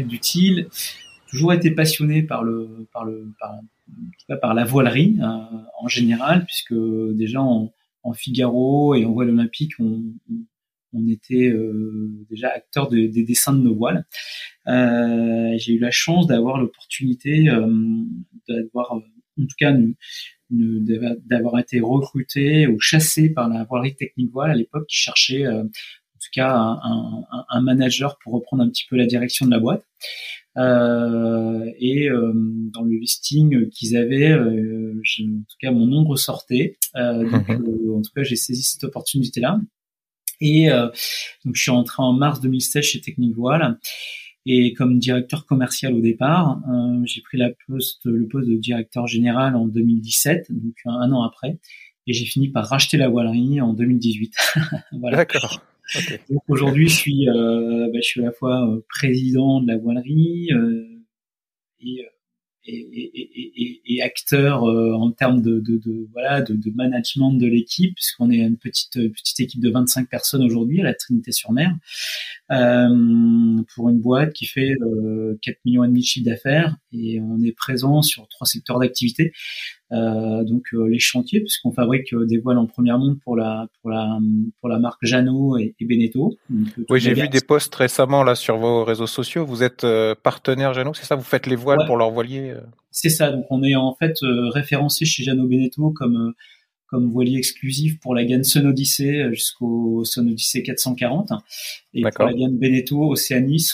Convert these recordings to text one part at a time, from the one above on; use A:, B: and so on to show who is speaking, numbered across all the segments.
A: D'utile, toujours été passionné par le par le par, la voilerie euh, en général, puisque déjà en, Figaro et en voile olympique, on, était euh, déjà acteur des dessins de nos voiles. Euh, j'ai eu la chance d'avoir l'opportunité d'avoir, en tout cas, d'avoir été recruté ou chassé par la voilerie technique voile à l'époque qui cherchait cas un, un, manager pour reprendre un petit peu la direction de la boîte. Euh, et euh, dans le listing qu'ils avaient, euh, en tout cas mon nom ressortait. donc, mhm. en tout cas, j'ai saisi cette opportunité-là. Et donc je suis rentré en mars 2016 chez Technique Voile. Et comme directeur commercial au départ, j'ai pris la poste, le poste de directeur général en 2017, donc un, an après. Et j'ai fini par racheter la voilerie en 2018.
B: voilà. D'accord.
A: Donc aujourd'hui, je suis, euh, bah, je suis à la fois euh, président de la voilerie euh, et, et, et, et, acteur en termes de, de, de voilà de, de, management de l'équipe, puisqu'on est une petite petite équipe de 25 personnes aujourd'hui à la Trinité-sur-Mer, pour une boîte qui fait 4 millions et demi de chiffre d'affaires et on est présent sur trois secteurs d'activité. Euh, donc euh, les chantiers, puisqu'on fabrique euh, des voiles en première monde pour la pour la pour la marque Jeannot et, et Beneteau.
B: oui, j'ai vu des posts récemment là sur vos réseaux sociaux. Vous êtes partenaire Jeannot, c'est ça? Vous faites les voiles pour leurs voiliers
A: C'est ça. Donc on est en fait référencé chez Jeannot Beneteau comme comme voilier exclusif pour la gamme Sun Odyssey jusqu'au Sun Odyssey 440 et pour la gamme Beneteau Oceanis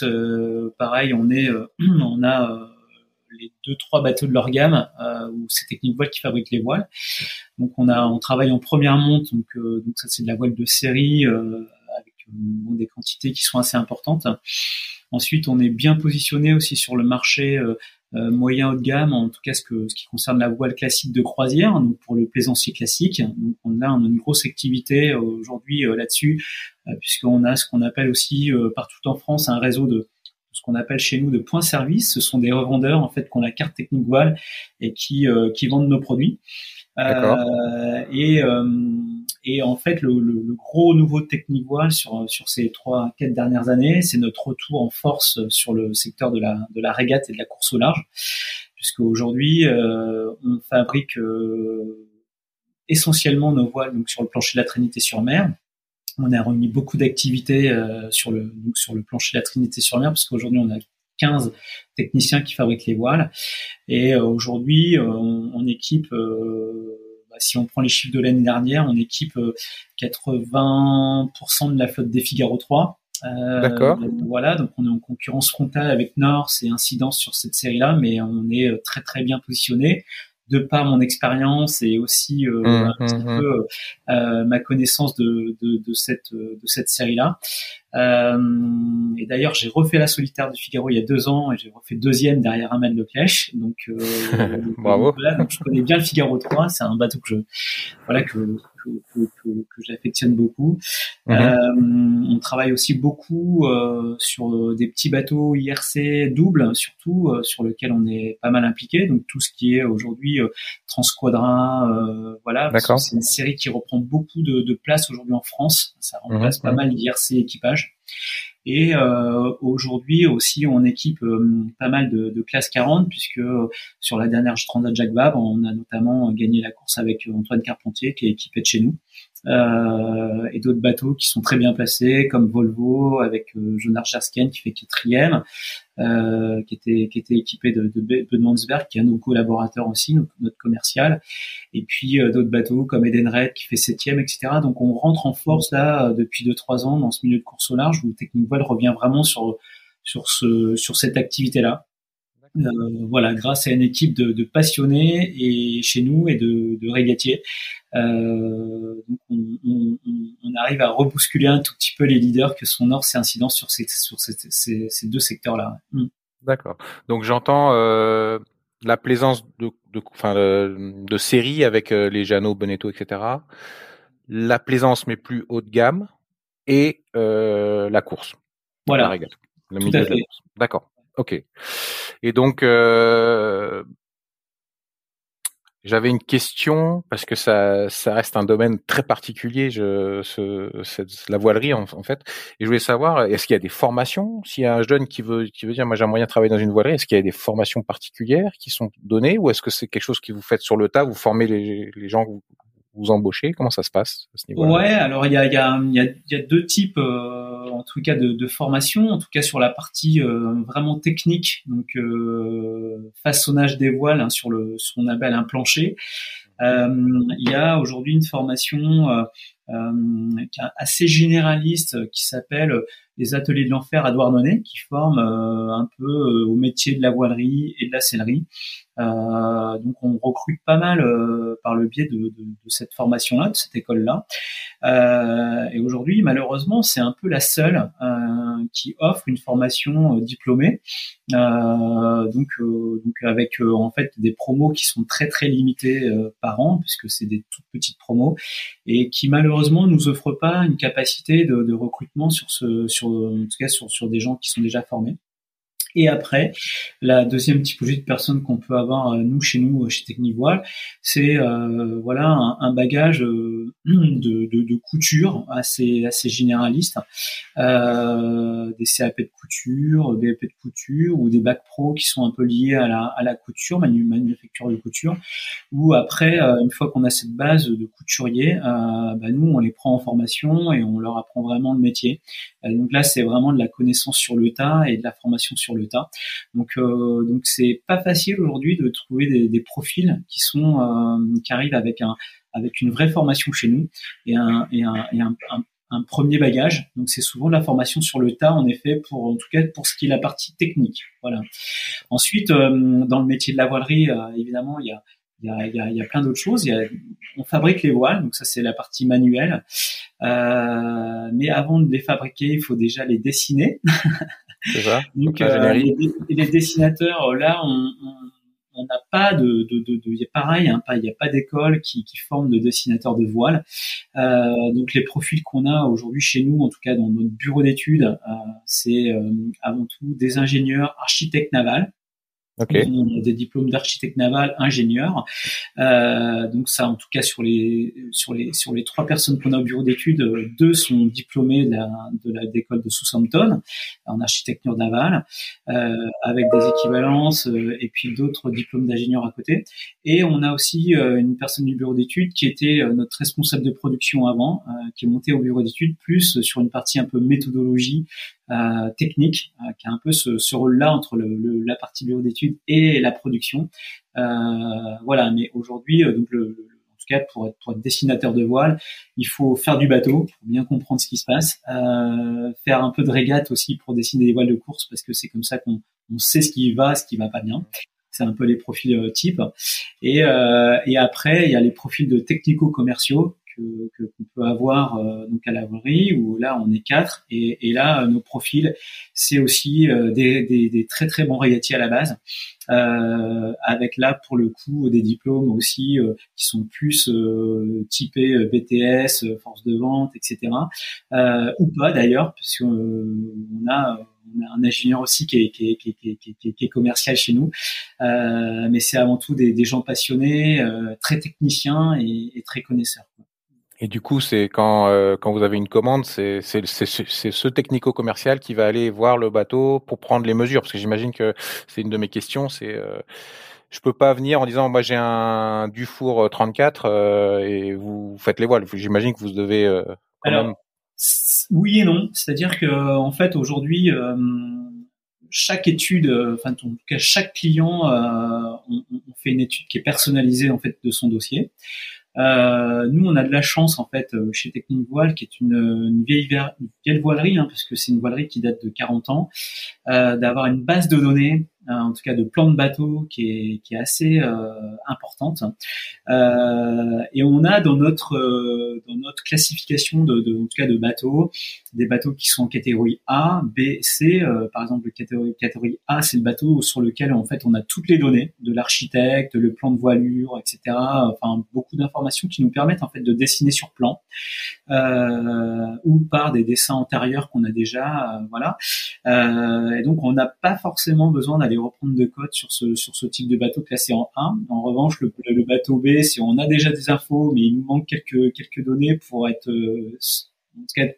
A: pareil on est on a les deux trois bateaux de leur gamme euh, où c'est Technique Voile qui fabrique les voiles. Donc on a on travaille en première monte donc euh, donc ça c'est de la voile de série euh, avec des quantités qui sont assez importantes. Ensuite on est bien positionné aussi sur le marché moyen haut de gamme, en tout cas ce, que, ce qui concerne la voile classique de croisière, donc pour le plaisancier classique. Donc on a, une grosse activité aujourd'hui là-dessus, puisqu'on a ce qu'on appelle aussi partout en France un réseau de, ce qu'on appelle chez nous de points service. Ce sont des revendeurs en fait qui ont la carte technique voile et qui euh, qui vendent nos produits. Euh, et euh, et en fait le, le, gros nouveau de technique voile sur sur ces trois quatre dernières années, c'est notre retour en force sur le secteur de la de la régate et de la course au large, puisque aujourd'hui euh, on fabrique essentiellement nos voiles donc sur le plancher de la Trinité sur mer on a remis beaucoup d'activités euh, sur le donc sur le plancher de la Trinité sur mer parce qu'aujourd'hui on a 15 techniciens qui fabriquent les voiles. Et euh, aujourd'hui euh, on, équipe bah, si on prend les chiffres de l'année dernière on équipe 80% de la flotte des Figaro 3
B: D'accord.
A: Voilà, donc on est en concurrence frontale avec Nord, c'est incidence sur cette série-là, mais on est très très bien positionné de par mon expérience et aussi euh, mmh, un petit mmh, mmh. peu euh, ma connaissance de, de, cette de cette série là. Euh, et d'ailleurs, j'ai refait la solitaire du Figaro il y a deux ans et j'ai refait deuxième derrière Amel Le Clèche. Donc,
B: bravo.
A: donc je connais bien le Figaro 3. C'est un bateau que je voilà que que, que, j'affectionne beaucoup. Mhm. Euh, on travaille aussi beaucoup euh, sur euh, des petits bateaux IRC doubles, surtout sur lequel on est pas mal impliqué. Donc tout ce qui est aujourd'hui Transquadra, voilà, c'est une série qui reprend beaucoup de, de place aujourd'hui en France. Ça remplace pas mhm. mal l'IRC équipage. Et euh, aujourd'hui aussi, on équipe euh, pas mal de, de classes 40 puisque euh, sur la dernière Transat Jacques Vabre, on a notamment gagné la course avec Antoine Carpentier qui est équipé de chez nous. Euh, et d'autres bateaux qui sont très bien placés, comme Volvo avec euh, Jonar Jersken qui fait quatrième, euh, qui était qui était équipé de, de, de qui est un de nos collaborateurs aussi, notre, commercial, et puis d'autres bateaux comme Edenred qui fait septième, etc. Donc on rentre en force là depuis deux trois ans dans ce milieu de course au large où Technique Voile revient vraiment sur sur ce sur cette activité là. Euh, voilà, grâce à une équipe de, de, passionnés et chez nous et de, de régatiers. Euh, donc on, on, on, arrive à rebousculer un tout petit peu les leaders que sont Nord et Incidence sur ces, sur ces, ces, ces deux secteurs-là.
B: Mm. D'accord. Donc j'entends euh, la plaisance de, de, enfin, de série avec euh, les Jeannot, Bonetto, etc. La plaisance mais plus haut de gamme et euh, la course.
A: Voilà. La régate.
B: D'accord. Ok. Et donc, euh, j'avais une question parce que ça, ça reste un domaine très particulier, la voilerie en, fait. Et je voulais savoir, est-ce qu'il y a des formations? S'il y a un jeune qui veut, qui veut dire, moi j'ai un moyen de travailler dans une voilerie, est-ce qu'il y a des formations particulières qui sont données ou est-ce que c'est quelque chose que vous faites sur le tas, vous formez les, gens vous, embauchez? Comment ça se passe à ce
A: niveau-là? Ouais, alors il y a, y, a, y, a, y a deux types, euh, en tout cas, de, de formation. En tout cas, sur la partie euh, vraiment technique, donc euh, façonnage des voiles hein, sur le ce qu'on appelle un plancher. Il y a aujourd'hui une formation assez généraliste qui s'appelle les ateliers de l'enfer à Douarnenez, qui forment un peu au métier de la voilerie et de la sellerie. Euh, donc on recrute pas mal euh, par le biais de, de, de cette formation-là, de cette école-là. Euh, et aujourd'hui, malheureusement, c'est un peu la seule qui offre une formation diplômée. donc, donc avec en fait des promos qui sont très très limitées par an, puisque c'est des toutes petites promos, et qui malheureusement nous offrent pas une capacité de, recrutement sur ce, sur en tout cas sur des gens qui sont déjà formés. Et après, la deuxième typologie de personnes qu'on peut avoir euh, nous chez nous chez Technivoile, c'est euh, voilà un, bagage euh, de, de, de, couture assez assez généraliste, euh, des CAP de couture, des AP de couture ou des bacs pro qui sont un peu liés à la, à la couture, manu, manufacture de couture. Ou après, une fois qu'on a cette base de couturier, bah nous on les prend en formation et on leur apprend vraiment le métier. donc là, c'est vraiment de la connaissance sur le tas et de la formation sur le donc euh, donc c'est pas facile aujourd'hui de trouver des, profils qui sont euh, qui arrivent avec un avec une vraie formation chez nous et un et un premier bagage. Donc c'est souvent la formation sur le tas, en effet, pour en tout cas pour ce qui est la partie technique. Voilà. Ensuite, euh, dans le métier de la voilerie, évidemment, il y a il y a, il y a, il y a plein d'autres choses. Il y a, on fabrique les voiles, donc ça c'est la partie manuelle. Euh, mais avant de les fabriquer, il faut déjà les dessiner.
B: C'est ça.
A: Donc, euh, les, dessinateurs, là, on n'a pas de, de, de, de pareil, hein, il n'y a pas d'école qui, qui forme de dessinateurs de voiles. Euh, donc les profils qu'on a aujourd'hui chez nous, en tout cas dans notre bureau d'études, euh, c'est euh, avant tout des ingénieurs architectes navals. Okay. des diplômes d'architecte naval, ingénieur. Euh, donc ça, en tout cas sur les sur les sur les trois personnes qu'on a au bureau d'études, deux sont diplômés de la de la d'école de Southampton en architecture navale, euh, avec des équivalences euh, et puis d'autres diplômes d'ingénieur à côté. Et on a aussi euh, une personne du bureau d'études qui était euh, notre responsable de production avant, qui est montée au bureau d'études plus sur une partie un peu méthodologie euh, technique, euh, qui a un peu ce, ce rôle-là entre le, le, la partie bureau d'études et la production. Euh, voilà, mais aujourd'hui, donc le, en tout cas pour être, pour être, dessinateur de voile, il faut faire du bateau pour bien comprendre ce qui se passe, euh, faire un peu de régate aussi pour dessiner des voiles de course parce que c'est comme ça qu'on on sait ce qui va, ce qui va pas bien. C'est un peu les profils types. Et, euh, et après, il y a les profils de technico-commerciaux que qu'on peut avoir euh, donc à la voirie où là on est quatre et, et là nos profils c'est aussi euh, des, des, des, très très bons régatiers à la base euh, avec là pour le coup des diplômes aussi euh, qui sont plus euh, typés BTS, force de vente, etc. ou pas d'ailleurs, parce qu'on a on a un ingénieur aussi qui est, qui est, qui est, qui est commercial chez nous, mais c'est avant tout des, des gens passionnés, très techniciens et, et très connaisseurs.
B: Et du coup, c'est quand euh, quand vous avez une commande, c'est c'est ce technico-commercial qui va aller voir le bateau pour prendre les mesures, parce que j'imagine que c'est une de mes questions, c'est euh, je peux pas venir en disant moi j'ai un Dufour 34 euh, et vous faites les voiles. J'imagine que vous devez
A: Alors, oui et non, c'est-à-dire que en fait aujourd'hui chaque étude, enfin en tout cas chaque client, on, on, fait une étude qui est personnalisée en fait de son dossier. Euh, nous, on a de la chance en fait euh, chez Technique Voile, qui est une, une vieille, voilerie, hein, parce que c'est une voilerie qui date de 40 ans, euh, d'avoir une base de données euh, en tout cas de plan de bateau qui est, qui est assez euh, importante. Euh, et on a dans notre classification de, de, en tout cas de bateaux des bateaux qui sont en catégorie A, B, C. par exemple, le catégorie, catégorie A, c'est le bateau sur lequel en fait on a toutes les données de l'architecte, le plan de voilure, etc. Enfin, beaucoup d'informations qui nous permettent en fait de dessiner sur plan ou par des dessins antérieurs qu'on a déjà, voilà. et donc on n'a pas forcément besoin d'aller reprendre de code sur ce sur ce type de bateau classé en 1. En revanche, le, le bateau B, si on a déjà des infos, mais il nous manque quelques quelques données pour être euh,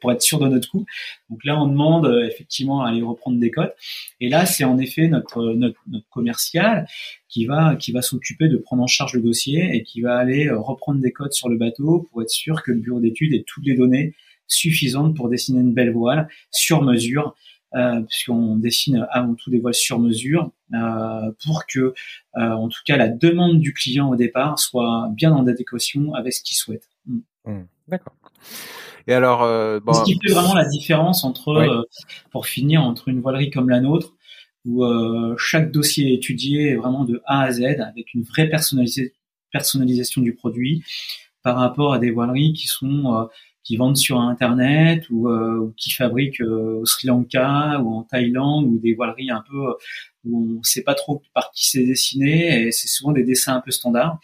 A: pour être sûr de notre coup. Donc là, on demande euh, effectivement à aller reprendre des codes. Et là, c'est en effet notre, notre, notre commercial qui va qui va s'occuper de prendre en charge le dossier et qui va aller euh, reprendre des codes sur le bateau pour être sûr que le bureau d'études ait toutes les données suffisantes pour dessiner une belle voile sur mesure euh, puisqu'on dessine avant tout des voiles sur mesure euh, pour que, euh, en tout cas, la demande du client au départ soit bien en adéquation avec ce qu'il souhaite.
B: Mm. Mm. D'accord. Et alors,
A: bon... ce qui fait vraiment la différence entre, pour finir, entre une voilerie comme la nôtre où chaque dossier est étudié vraiment de A à Z avec une vraie personnalisation du produit par rapport à des voileries qui sont qui vendent sur Internet ou, euh, qui fabriquent euh, au Sri Lanka ou en Thaïlande ou des voileries un peu euh, où on ne sait pas trop par qui c'est dessiné et c'est souvent des dessins un peu standards.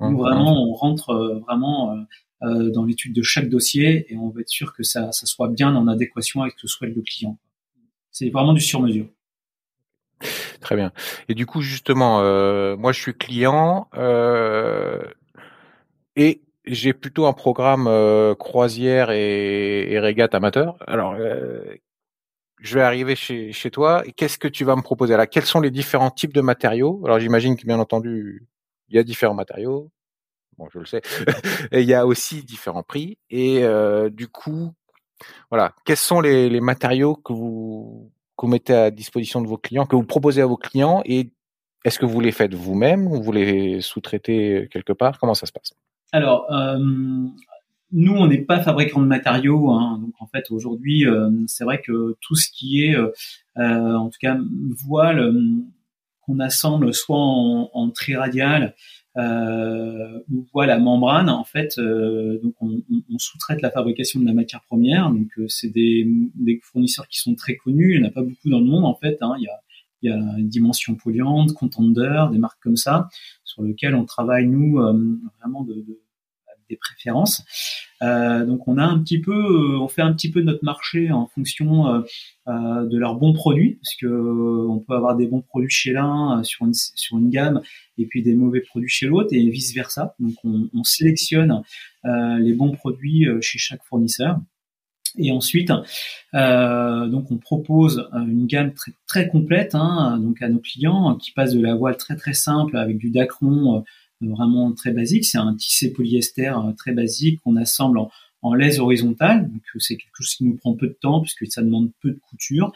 A: Où mmh. vraiment on rentre vraiment dans l'étude de chaque dossier et on veut être sûr que ça, soit bien en adéquation avec ce que souhaite le client. C'est vraiment du sur-mesure.
B: Très bien. Et du coup, justement, moi, je suis client et j'ai plutôt un programme euh, croisière et, et, régate amateur. Alors, euh, je vais arriver chez, chez toi. Qu'est-ce que tu vas me proposer? Là Quels sont les différents types de matériaux? Alors, j'imagine que bien entendu, il y a différents matériaux. Je le sais. il y a aussi différents prix. Et euh, du coup, voilà, quels sont les, matériaux que vous, mettez à disposition de vos clients, que vous proposez à vos clients et est-ce que vous les faites vous-même ou vous les sous-traitez quelque part? Comment ça se passe?
A: Alors, nous, on n'est pas fabricant de matériaux. Hein, donc, en fait, aujourd'hui, c'est vrai que tout ce qui est, euh, en tout cas, voile qu'on assemble soit en, en triradial ou voile à membrane, en fait, donc on, sous-traite la fabrication de la matière première. Donc, c'est des, fournisseurs qui sont très connus. Il n'y en a pas beaucoup dans le monde, en fait. Hein. il y a il y a Dimension Polluante, Contender, des marques comme ça, sur lesquelles on travaille nous vraiment de, de, des préférences. Euh, donc on a un petit peu, euh, on fait un petit peu notre marché en fonction euh, de leurs bons produits, parce que on peut avoir des bons produits chez l'un sur une sur une gamme et puis des mauvais produits chez l'autre et vice versa. Donc on, on sélectionne les bons produits chez chaque fournisseur. Et ensuite, donc on propose une gamme très, très complète hein, donc à nos clients qui passe de la voile très très simple avec du dacron vraiment très basique. C'est un tissé polyester euh, très basique qu'on assemble en, en horizontale, donc euh, c'est quelque chose qui nous prend peu de temps puisque ça demande peu de couture,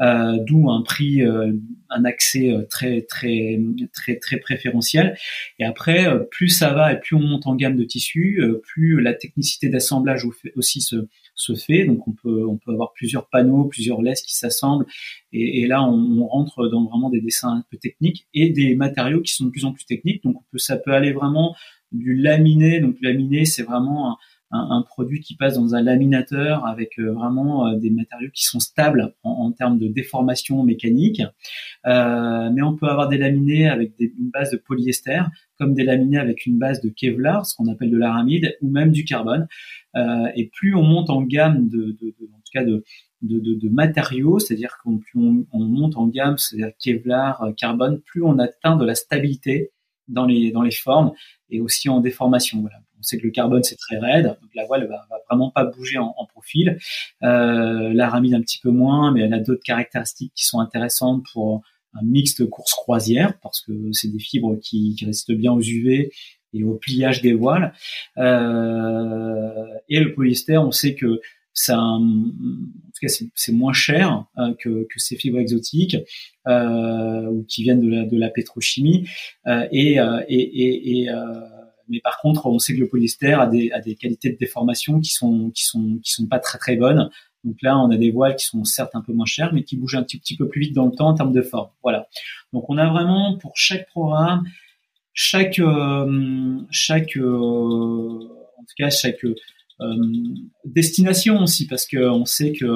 A: euh, d'où un prix, un accès très très très très préférentiel. Et après, plus ça va et plus on monte en gamme de tissus, plus la technicité d'assemblage aussi se, se fait. Donc on peut avoir plusieurs panneaux, plusieurs laisses qui s'assemblent, et, là on, rentre dans vraiment des dessins un peu techniques et des matériaux qui sont de plus en plus techniques. Donc ça peut aller vraiment du laminé. Donc laminé, c'est vraiment un, un, produit qui passe dans un laminateur avec euh, vraiment euh, des matériaux qui sont stables en, termes de déformation mécanique. Euh, mais on peut avoir des laminés avec une base de polyester, comme des laminés avec une base de Kevlar, ce qu'on appelle de l'aramide, ou même du carbone. et plus on monte en gamme de, de, en tout cas de, matériaux, c'est-à-dire qu'on plus on, on, monte en gamme, c'est-à-dire Kevlar, carbone, plus on atteint de la stabilité dans les dans les formes et aussi en déformation. Voilà on sait que le carbone c'est très raide, donc la voile va, va vraiment pas bouger en, profil. Euh, L'aramide un petit peu moins, mais elle a d'autres caractéristiques qui sont intéressantes pour un mixte course croisière parce que c'est des fibres qui, qui, résistent bien aux UV et au pliage des voiles. Euh, et le polyester, on sait que ça, en tout cas, c'est moins cher euh, que, que, ces fibres exotiques euh, ou qui viennent de la, de la pétrochimie. Euh, et, et, et, et mais par contre, on sait que le polyester a des, qualités de déformation qui sont qui sont qui sont pas très très bonnes. Donc là, on a des voiles qui sont certes un peu moins chères, mais qui bougent un petit, peu plus vite dans le temps en termes de forme. Voilà. Donc on a vraiment pour chaque programme, chaque euh, chaque euh, en tout cas chaque euh, destination aussi, parce que on sait que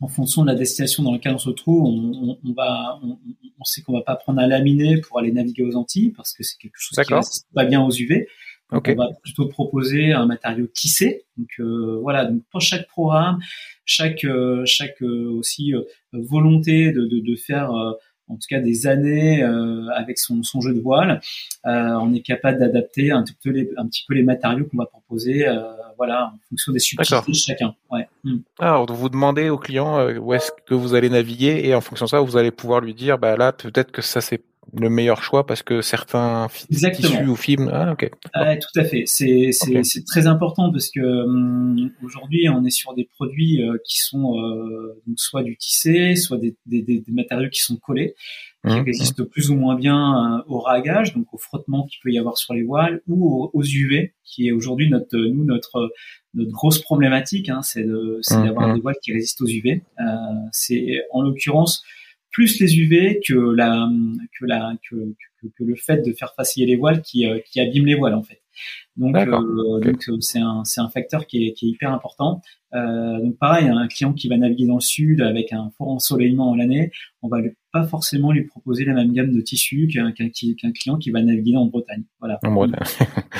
A: en fonction de la destination dans laquelle on se trouve, on, on, va, on, on sait qu'on va pas prendre un laminé pour aller naviguer aux Antilles parce que c'est quelque chose qui résiste pas bien aux UV. Donc on va plutôt proposer un matériau tissé. Donc euh, voilà, donc pour chaque programme, chaque euh, chaque euh, aussi volonté de, de, de faire en tout cas des années avec son, son jeu de voile, on est capable d'adapter un, petit peu les, un petit peu les matériaux qu'on va proposer, voilà, en fonction des subtilités de chacun. Ouais.
B: Hmm. Alors vous demandez au client où est-ce que vous allez naviguer et en fonction de ça, vous allez pouvoir lui dire, bah là peut-être que ça c'est le meilleur choix parce que certains tissus ou films. Ah, ok.
A: tout à fait. C'est c'est très important parce que hum, aujourd'hui on est sur des produits euh, qui sont euh, donc soit du tissé, soit des, des, des, matériaux qui sont collés, qui mmh, résistent plus ou moins bien euh, au ragage, donc au frottement qu'il peut y avoir sur les voiles ou aux, UV, qui est aujourd'hui notre nous notre notre grosse problématique, hein, c'est mmh, d'avoir mmh. des voiles qui résistent aux UV. Euh, c'est en l'occurrence plus les UV que la que la que, que, le fait de faire faciller les voiles qui euh, qui abîme les voiles en fait. Donc euh, donc euh, c'est un c'est un facteur qui est qui est hyper important. Euh, donc pareil, un client qui va naviguer dans le sud avec un fort ensoleillement en l'année, on va pas forcément lui proposer la même gamme de tissus qu'un qu'un client qui va naviguer en Bretagne. Voilà.
B: En Bretagne.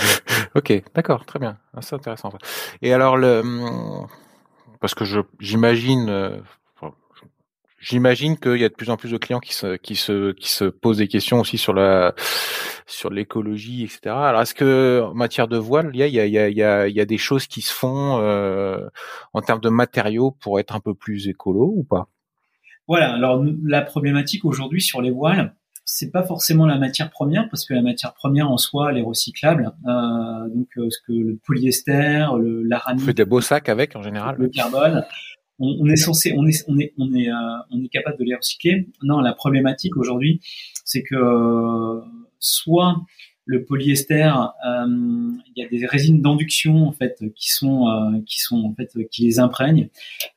B: ok, d'accord, très bien. Ah, c'est intéressant. Et alors le parce que j'imagine J'imagine qu'il y a de plus en plus de clients qui se, qui se, qui se posent des questions aussi sur la, sur l'écologie, etc. Alors, est-ce que en matière de voile, il y a, il y a, il y a, il y a des choses qui se font euh, en termes de matériaux pour être un peu plus écolo ou pas?
A: Voilà. Alors, la problématique aujourd'hui sur les voiles, c'est pas forcément la matière première parce que la matière première en soi elle est recyclable euh, donc euh, ce que le polyester le l'aramide
B: on fait des beaux sacs avec en général
A: le carbone on, est censé, on est, on est, on est, euh, on est capable de les recycler. Non, la problématique aujourd'hui, c'est que euh, soit le polyester, euh, il y a des résines d'induction en fait qui sont, qui sont en fait qui les imprègnent,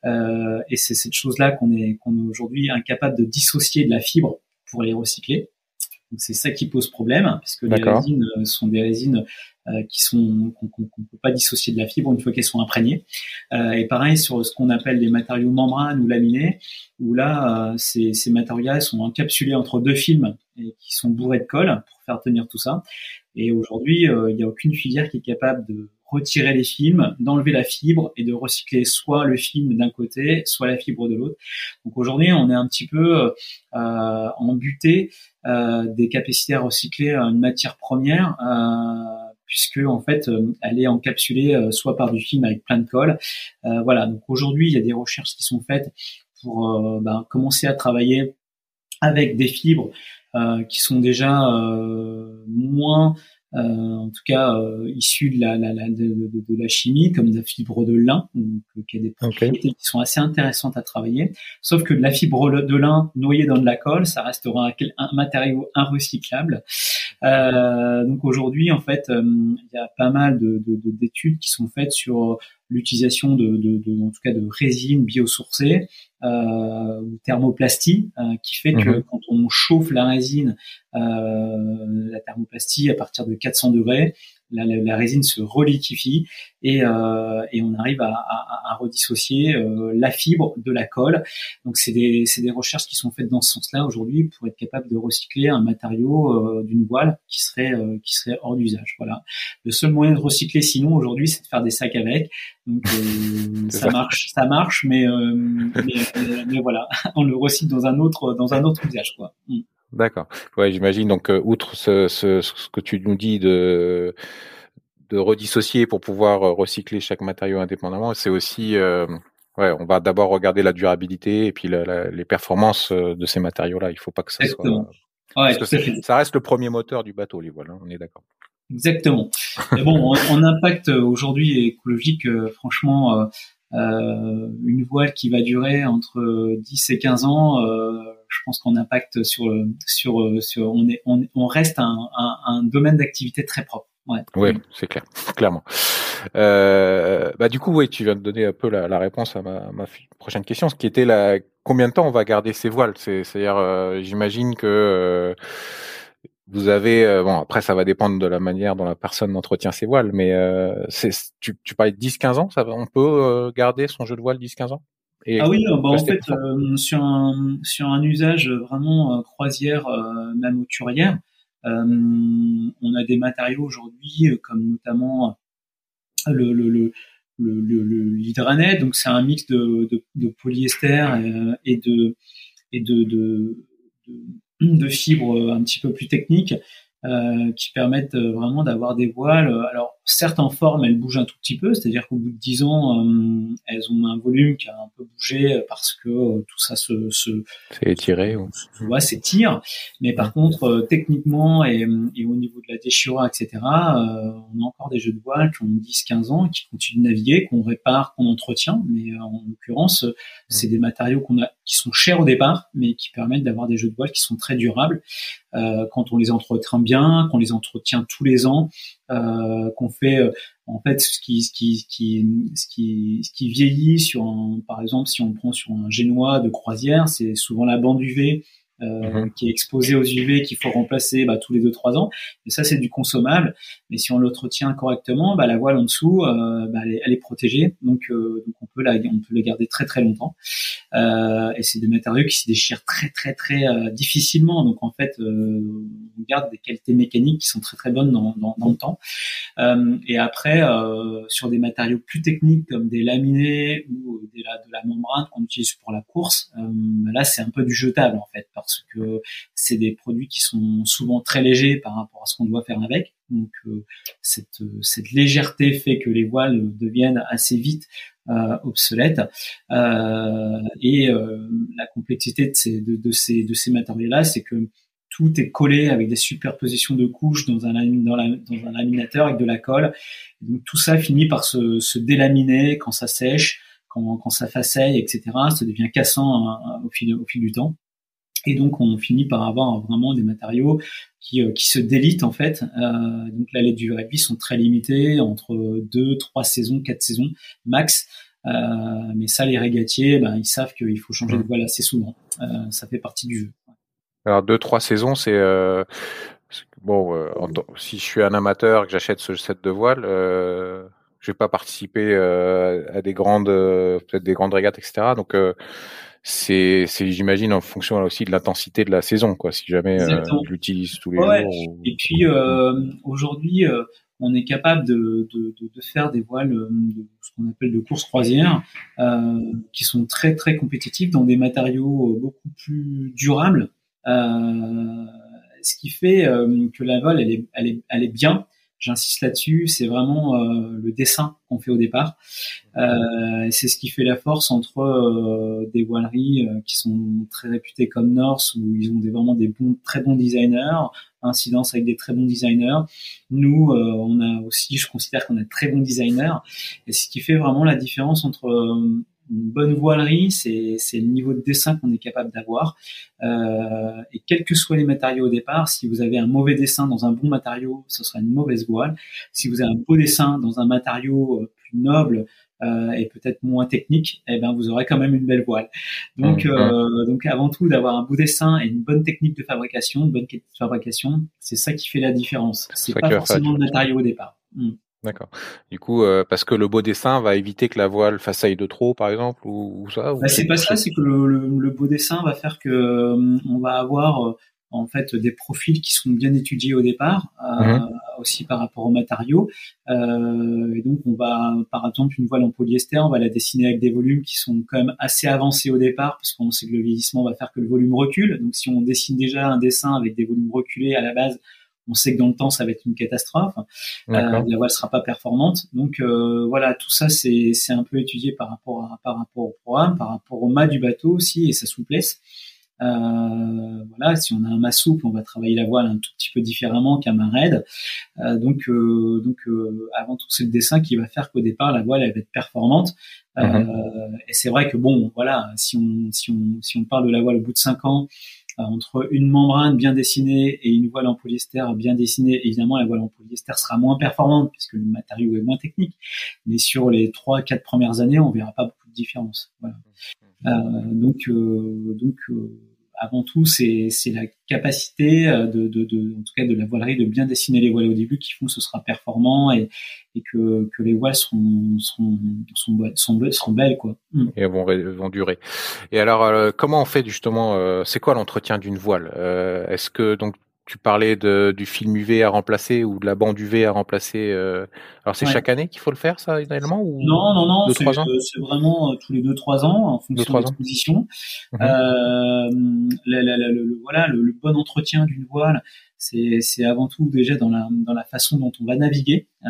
A: et c'est cette chose-là qu'on est, qu'on est aujourd'hui incapable de dissocier de la fibre pour les recycler. Donc c'est ça qui pose problème, parce que les résines sont des résines euh, qui sont qu'on ne peut pas dissocier de la fibre une fois qu'elles sont imprégnées. Euh, et pareil sur ce qu'on appelle les matériaux membranes ou laminés, où là euh, ces, ces matériaux sont encapsulés entre deux films et qui sont bourrés de colle pour faire tenir tout ça. Et aujourd'hui, il n'y a aucune filière qui est capable de retirer les films, d'enlever la fibre et de recycler soit le film d'un côté, soit la fibre de l'autre. Donc aujourd'hui, on est un petit peu euh, embuté euh, des capacités à recycler une matière première. Euh, puisque en fait euh, elle est encapsulée euh, soit par du film avec plein de colle. Euh, voilà, donc aujourd'hui il y a des recherches qui sont faites pour ben, commencer à travailler avec des fibres qui sont déjà moins euh, en tout cas euh, issus de la, la, la de, de, de, la chimie, comme de la fibre de lin, donc, euh, qui a des propriétés qui sont assez intéressantes à travailler. Sauf que de la fibre de lin noyée dans de la colle, ça restera un, un matériau inrecyclable. Euh, donc aujourd'hui, en fait, il y a pas mal d'études qui sont faites sur l'utilisation de, de, de, en tout cas de résine biosourcée euh, ou thermoplastie, euh, qui fait que mhm. quand on chauffe la résine, euh, la thermoplastie à partir de 400 degrés, la, la, résine se reliquifie et, euh, et on arrive à, à, à redissocier euh, la fibre de la colle. Donc c'est des, des recherches qui sont faites dans ce sens-là aujourd'hui pour être capable de recycler un matériau euh, d'une voile qui serait euh, qui serait hors d'usage. Voilà. Le seul moyen de recycler sinon aujourd'hui c'est de faire des sacs avec. Donc euh, ça, marche, ça marche, mais, mais, mais, voilà, on le recycle dans un autre dans un autre usage quoi. Mm.
B: D'accord. Ouais, j'imagine. Donc, outre ce, ce, ce, que tu nous dis de de redissocier pour pouvoir recycler chaque matériau indépendamment. C'est aussi Ouais, on va d'abord regarder la durabilité et puis les performances de ces matériaux-là. Il faut pas que ça soit. Ouais, ça reste le premier moteur du bateau, les voiles. Hein, on est d'accord.
A: Exactement. Mais bon, en, impact aujourd'hui écologique, franchement, euh, une voile qui va durer entre 10 et 15 ans, euh, je pense qu'on impacte sur sur sur on est on, on reste un, un, un domaine d'activité très propre. Ouais.
B: Oui, c'est clair, clairement. Euh, bah du coup, oui, tu viens de donner un peu la, la réponse à ma, ma, prochaine question, ce qui était la combien de temps on va garder ces voiles? C'est-à-dire, euh, j'imagine que euh, vous avez euh, bon après ça va dépendre de la manière dont la personne entretient ses voiles, mais euh, c'est tu, tu parlais de 10-15 ans, ça on peut euh, garder son jeu de voile 10-15 ans?
A: Et Ah oui, bah, en fait sur un sur un usage vraiment croisière même auturière, on a des matériaux aujourd'hui comme notamment le le, le le, donc c'est un mix de, de, de polyester et de et de, de, de de fibres un petit peu plus techniques euh, qui permettent euh, vraiment d'avoir des voiles. Alors certes en forme, elles bougent un tout petit peu, c'est-à-dire qu'au bout de 10 ans, euh, elles ont un volume qui a un peu bougé parce que tout ça se, se
B: c'est étiré ou
A: ouais, c'est tire. Mais par contre, techniquement et, et, au niveau de la déchirure, etc., on a encore des jeux de voiles qui ont 10-15 ans, qui continuent de naviguer, qu'on répare, qu'on entretient. Mais en l'occurrence, c'est des matériaux qu'on a qui sont chers au départ, mais qui permettent d'avoir des jeux de voiles qui sont très durables. Euh, quand on les entretient bien, qu'on les entretient tous les ans, euh, qu'on fait euh, en fait ce qui ce qui qui ce qui, ce qui vieillit sur un, par exemple si on prend sur un génois de croisière, c'est souvent la bande UV euh, mhm. qui est exposé aux UV qu'il faut remplacer bah, tous les 2-3 ans. Et ça, c'est du consommable. Mais si on l'entretient correctement, bah, la voile en dessous, euh, bah, elle, est, elle, est, protégée. Donc, euh, donc on peut la, on peut les garder très très longtemps. Euh, et c'est des matériaux qui se déchirent très très très euh, difficilement. Donc en fait, on garde des qualités mécaniques qui sont très très bonnes dans, dans, dans le temps. et après, sur des matériaux plus techniques comme des laminés ou des, de la membrane qu'on utilise pour la course, bah, là c'est un peu du jetable en fait parce que c'est des produits qui sont souvent très légers par rapport à ce qu'on doit faire avec. Donc euh, cette, cette légèreté fait que les voiles deviennent assez vite euh, obsolètes. Euh, et euh, la complexité de ces, de, ces, de ces matériaux-là, c'est que tout est collé avec des superpositions de couches dans un, dans, un laminateur avec de la colle. donc tout ça finit par se, délaminer quand ça sèche, quand, quand ça faceille, etc. Ça devient cassant hein, au fil du temps. Et donc on finit par avoir vraiment des matériaux qui, euh, qui se délitent en fait. Euh, donc la lettre du vie sont très limitées, entre deux, trois saisons, quatre saisons max. Euh, mais ça, les régatiers, ben, ils savent qu'il faut changer de mmh. voile assez souvent. Euh, ça fait partie du jeu.
B: Alors deux, trois saisons, c'est bon. Si je suis un amateur que j'achète ce set de voile, je vais pas participer à des grandes, peut-être des grandes régates, etc. Donc c'est, c'est j'imagine en fonction aussi de l'intensité de la saison, quoi. Si jamais euh, l'utilise tous les jours.
A: Et puis euh, aujourd'hui, euh, on est capable de, de, de, de faire des voiles, euh, de, ce qu'on appelle de course croisière, euh, qui sont très très compétitifs dans des matériaux beaucoup plus durables. ce qui fait que la voile, elle est, elle est, elle est bien j'insiste là-dessus, c'est vraiment euh, le dessin qu'on fait au départ. Euh, c'est ce qui fait la force entre euh, des voileries qui sont très réputées comme Norse, où ils ont des, vraiment des bons, très bons designers, incidence avec des très bons designers. Nous, on a aussi, je considère qu'on a de très bons designers, et ce qui fait vraiment la différence entre une bonne voilerie, c'est le niveau de dessin qu'on est capable d'avoir. Euh, et quels que soient les matériaux au départ, si vous avez un mauvais dessin dans un bon matériau, ce sera une mauvaise voile. Si vous avez un beau dessin dans un matériau euh, plus noble euh, et peut-être moins technique, eh ben vous aurez quand même une belle voile. Donc, mmh, euh, donc avant tout, d'avoir un beau dessin et une bonne technique de fabrication, une bonne technique de fabrication, c'est ça qui fait la différence. C'est pas forcément le matériau au départ. Mmh.
B: D'accord. Du coup, euh, parce que le beau dessin va éviter que la voile façaille de trop, par exemple, ou, ça
A: bah, C'est pas ça, c'est que le, le, beau dessin va faire que euh, on va avoir euh, en fait des profils qui sont bien étudiés au départ, mhm. aussi par rapport aux matériaux. et donc, on va, par exemple, une voile en polyester, on va la dessiner avec des volumes qui sont quand même assez avancés au départ, parce qu'on sait que le vieillissement va faire que le volume recule. Donc, si on dessine déjà un dessin avec des volumes reculés à la base, on sait que dans le temps ça va être une catastrophe. la voile sera pas performante. Donc voilà, tout ça c'est c'est un peu étudié par rapport à par rapport au programme, par rapport au mât du bateau aussi et sa souplesse. Euh, voilà, si on a un mât souple, on va travailler la voile un tout petit peu différemment qu'un mât raide. Euh, donc, euh, donc avant tout, c'est le dessin qui va faire qu'au départ, la voile elle va être performante. Mhm. et c'est vrai que bon, voilà, si on si on si on parle de la voile au bout de cinq ans, entre une membrane bien dessinée et une voile en polyester bien dessinée, évidemment la voile en polyester sera moins performante puisque le matériau est moins technique. Mais sur les trois, quatre premières années, on verra pas beaucoup de différence. Voilà. Mhm. donc, donc avant tout, c'est la capacité euh, de, de, de, en tout cas de la voilerie de bien dessiner les voiles au début qui font que ce sera performant et, et que, que les voiles seront, seront, seront, seront, belles quoi.
B: Mm. Et vont, vont durer. Et alors, euh, comment on fait justement euh, C'est quoi l'entretien d'une voile? Est-ce que donc tu parlais de, du film UV à remplacer ou de la bande UV à remplacer. Euh... Alors c'est chaque année qu'il faut le faire ça également ou
A: Non non non, c'est vraiment euh, tous les deux trois ans en fonction de l'exposition. Mhm. Euh, le, voilà le, bon entretien d'une voile, c'est avant tout déjà dans la dans la façon dont on va naviguer. Euh,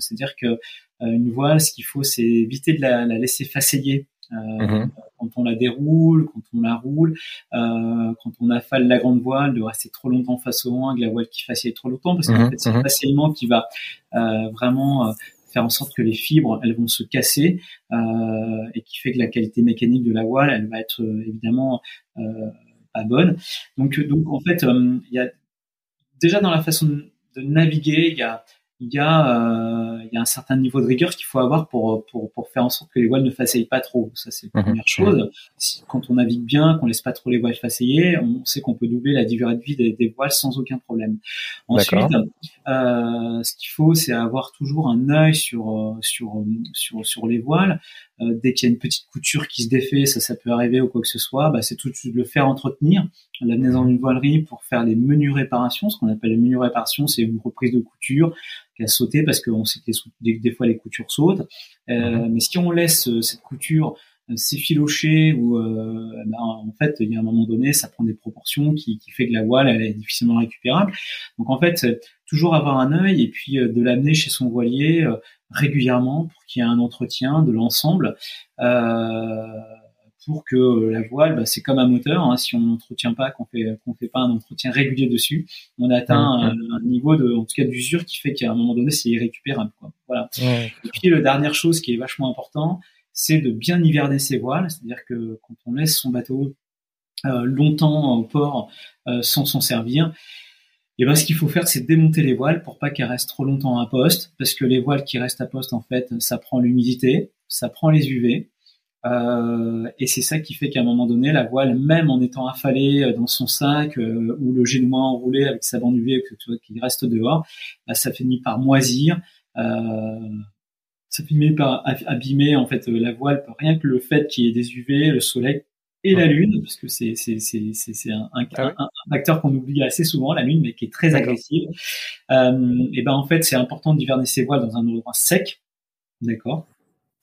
A: C'est-à-dire que euh, une voile, ce qu'il faut, c'est éviter de la, la laisser faceiller euh, mhm. Quand on la déroule, quand on la roule, euh, quand on affale la grande voile, de rester trop longtemps face au vent la voile qui facile trop longtemps, parce qu'en mhm. fait c'est mhm. facilement qui va euh, vraiment faire en sorte que les fibres elles vont se casser euh, et qui fait que la qualité mécanique de la voile elle va être évidemment euh, pas bonne. Donc donc en fait il y a déjà dans la façon de naviguer il y a il y a, euh, il y a un certain niveau de rigueur qu'il faut avoir pour, pour, pour faire en sorte que les voiles ne faceillent pas trop. Ça, c'est la mhm. première chose. quand on navigue bien, qu'on laisse pas trop les voiles faceiller, on sait qu'on peut doubler la durée de vie des, des voiles sans aucun problème. Ensuite, euh, ce qu'il faut, c'est avoir toujours un œil sur, sur, sur, sur les voiles. Euh, dès qu'il y a une petite couture qui se défait, ça, ça peut arriver ou quoi que ce soit, bah, c'est tout de suite le faire entretenir, l'amener dans une voilerie pour faire les menus réparations. Ce qu'on appelle les menus réparations, c'est une reprise de couture qui a sauté parce qu'on sait que des, des, fois les coutures sautent. Euh, mhm. Mais si on laisse euh, cette couture s'effilocher ou ben, en fait il y a un moment donné ça prend des proportions qui, qui fait que la voile elle est difficilement récupérable donc en fait toujours avoir un œil et puis de l'amener chez son voilier régulièrement pour qu'il y ait un entretien de l'ensemble. Euh, pour que la voile, bah, c'est comme un moteur. Hein, si on n'entretient pas, qu'on fait qu'on fait pas un entretien régulier dessus, on atteint un, niveau de, en tout cas, d'usure qui fait qu'à un moment donné, c'est irrécupérable. Quoi. Voilà. Et puis, la dernière chose qui est vachement important, c'est de bien hiverner ses voiles. C'est-à-dire que quand on laisse son bateau euh, longtemps au port euh, sans s'en servir, et ben ce qu'il faut faire, c'est démonter les voiles pour pas qu'elles restent trop longtemps à poste, parce que les voiles qui restent à poste, en fait, ça prend l'humidité, ça prend les UV, euh, et c'est ça qui fait qu'à un moment donné, la voile, même en étant affalée euh, dans son sac euh, ou le moins enroulé avec sa bande UV qui reste dehors, bah, ça finit par moisir. Euh, ça finit par abîmer en fait la voile, rien que le fait qu'il y ait des UV, le soleil et la Lune, parce que c'est c'est c'est c'est un, un, ah un, facteur qu'on oublie assez souvent, la Lune, mais qui est très agressive. Euh, et ben en fait, c'est important d'hiverner ses voiles dans un endroit sec, d'accord,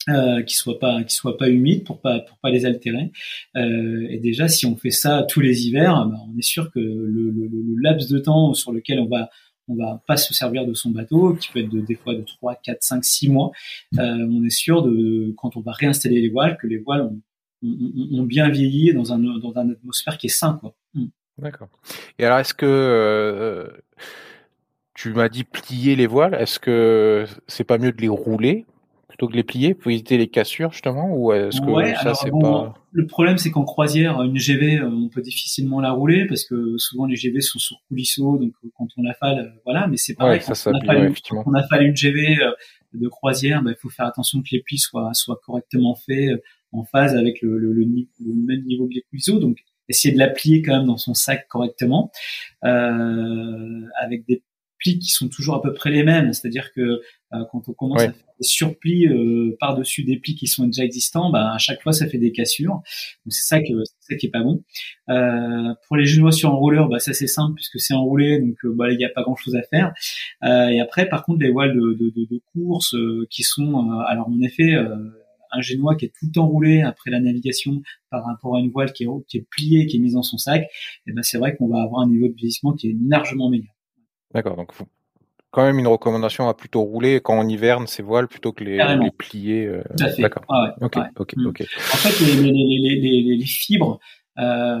A: euh, qui soit pas qui soit pas humide pour pas pour pas les altérer. Euh, et déjà, si on fait ça tous les hivers, ben, on est sûr que le, le, le, laps de temps sur lequel on va on va pas se servir de son bateau, qui peut être de, des fois de 3, 4, 5, 6 mois. Euh, on est sûr de, quand on va réinstaller les voiles, que les voiles ont ont, bien vieilli dans un dans un atmosphère qui est sain quoi. Mm.
B: D'accord. Et alors est-ce que euh, tu m'as dit plier les voiles, est-ce que c'est pas mieux de les rouler plutôt que les plier pour éviter les cassures justement ou est-ce que ça c'est pas
A: le problème c'est qu'en croisière une GV euh, on peut difficilement la rouler parce que souvent les GV sont sur coulisseau donc euh, quand on la fale voilà mais c'est pareil quand, on a fallu, une GV de croisière bah, il faut faire attention que les plis soient soient correctement faits en phase avec le, le, le, même niveau de l'écouiseau. Donc, essayer de la plier quand même dans son sac correctement, euh, avec des plis qui sont toujours à peu près les mêmes. C'est-à-dire que euh, quand on commence à faire des surplis euh, par-dessus des plis qui sont déjà existants, bah, à chaque fois ça fait des cassures. Donc c'est ça que c'est ça qui est pas bon. Euh, pour les genoux sur enrouleur, bah ça c'est simple puisque c'est enroulé, donc euh, bah il n'y a pas grand-chose à faire. et après par contre les voiles de, de, de, de course qui sont alors en effet un génois qui est tout enroulé après la navigation par rapport à une voile qui est, qui est pliée, qui est mise dans son sac, et eh ben c'est vrai qu'on va avoir un niveau de vieillissement qui est largement meilleur.
B: D'accord, donc quand même une recommandation à plutôt rouler quand on hiverne ces voiles plutôt que les, les plier. Euh...
A: D'accord. Ah
B: ok, ok, mm. ok.
A: En fait, les, les, les, les fibres euh,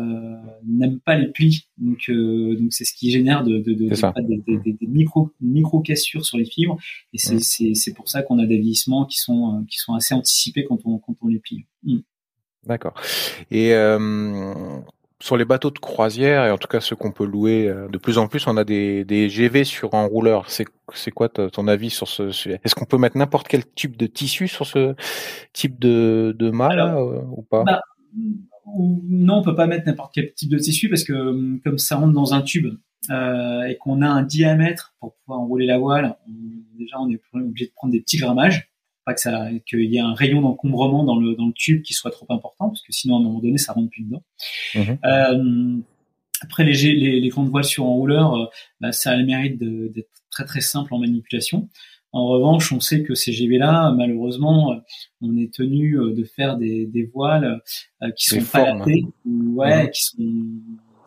A: n'aiment pas les plis, donc euh, donc c'est ce qui génère de, de, de, de des, des, micro micro cassures sur les fibres, et c'est mm. c'est pour ça qu'on a des vieillissements qui sont euh, qui sont assez anticipés quand on quand on les plie. Mm.
B: D'accord. Et sur les bateaux de croisière, et en tout cas ceux qu'on peut louer euh, de plus en plus, on a des, des GV sur un rouleur. C'est, c'est quoi ton avis sur ce Est-ce qu'on peut mettre n'importe quel type de tissu sur ce type de, de mât euh, ou pas?
A: bah, Non, on peut pas mettre n'importe quel type de tissu parce que hum, comme ça rentre dans un tube euh, et qu'on a un diamètre pour pouvoir enrouler la voile, déjà on est obligé de prendre des petits grammages pas que ça qu'il y ait un rayon d'encombrement dans le dans le tube qui soit trop important parce que sinon à un moment donné ça rentre plus dedans. Mhm. Euh, après les, les, les, grandes voiles sur enrouleur, euh, bah, ça a le mérite d'être très très simple en manipulation. En revanche, on sait que ces GV-là, malheureusement, on est tenu euh, de faire des, des voiles qui sont pas latées, ouais, mhm. qui sont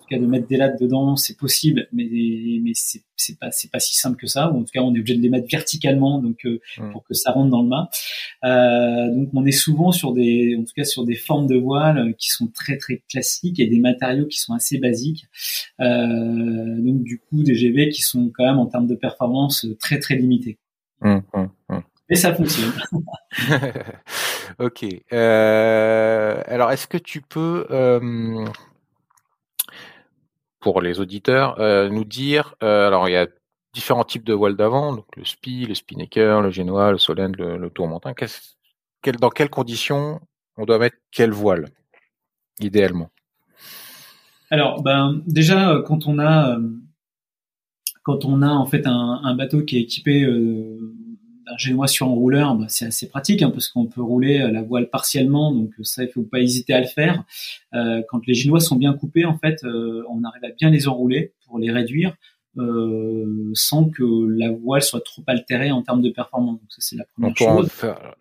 A: cas de mettre des lattes dedans, c'est possible, mais mais c'est c'est pas c'est pas si simple que ça. Ou en tout cas, on est obligé de les mettre verticalement, donc euh, mmh. pour que ça rentre dans le mât. Euh, donc on est souvent sur des en tout cas sur des formes de voile qui sont très très classiques et des matériaux qui sont assez basiques. Euh, donc du coup, des GV qui sont quand même en termes de performance très très limités. Mmh, mmh, et ça fonctionne.
B: ok. Euh, alors, est-ce que tu peux euh, pour les auditeurs, euh, nous dire, euh, alors il y a différents types de voiles d'avant, donc le SPI, le Spinnaker, le Génois, le Solène, le, le Tourmentin. Quel, dans quelles conditions on doit mettre quelle voile, idéalement?
A: Alors, ben déjà euh, quand on a quand on a en fait un bateau qui est équipé un génois sur un rouleur, bah, c'est assez pratique hein, parce qu'on peut rouler euh, la voile partiellement, donc euh, ça il faut pas hésiter à le faire. Euh, quand les génois sont bien coupés, en fait, on arrive à bien les enrouler pour les réduire. sans que la voile soit trop altérée en termes de performance. Donc ça c'est la première chose.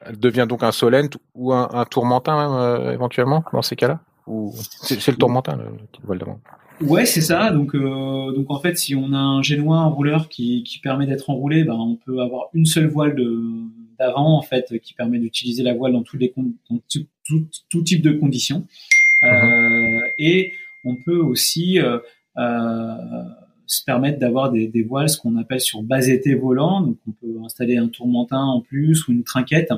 B: elle devient donc un solent ou un, un tourmentin éventuellement dans ces cas-là? Ou c'est le tourmentin la voile d'avant
A: Ouais, c'est ça. Donc, euh, donc en fait, si on a un génois enrouleur qui, qui permet d'être enroulé, ben, on peut avoir une seule voile d'avant en fait qui permet d'utiliser la voile dans tous les dans tout, tout, type de conditions. Euh, uh-huh. et on peut aussi euh, euh, se permettre d'avoir des, des, voiles, ce qu'on appelle sur bas été volant. Donc, on peut installer un tourmentin en plus ou une trinquette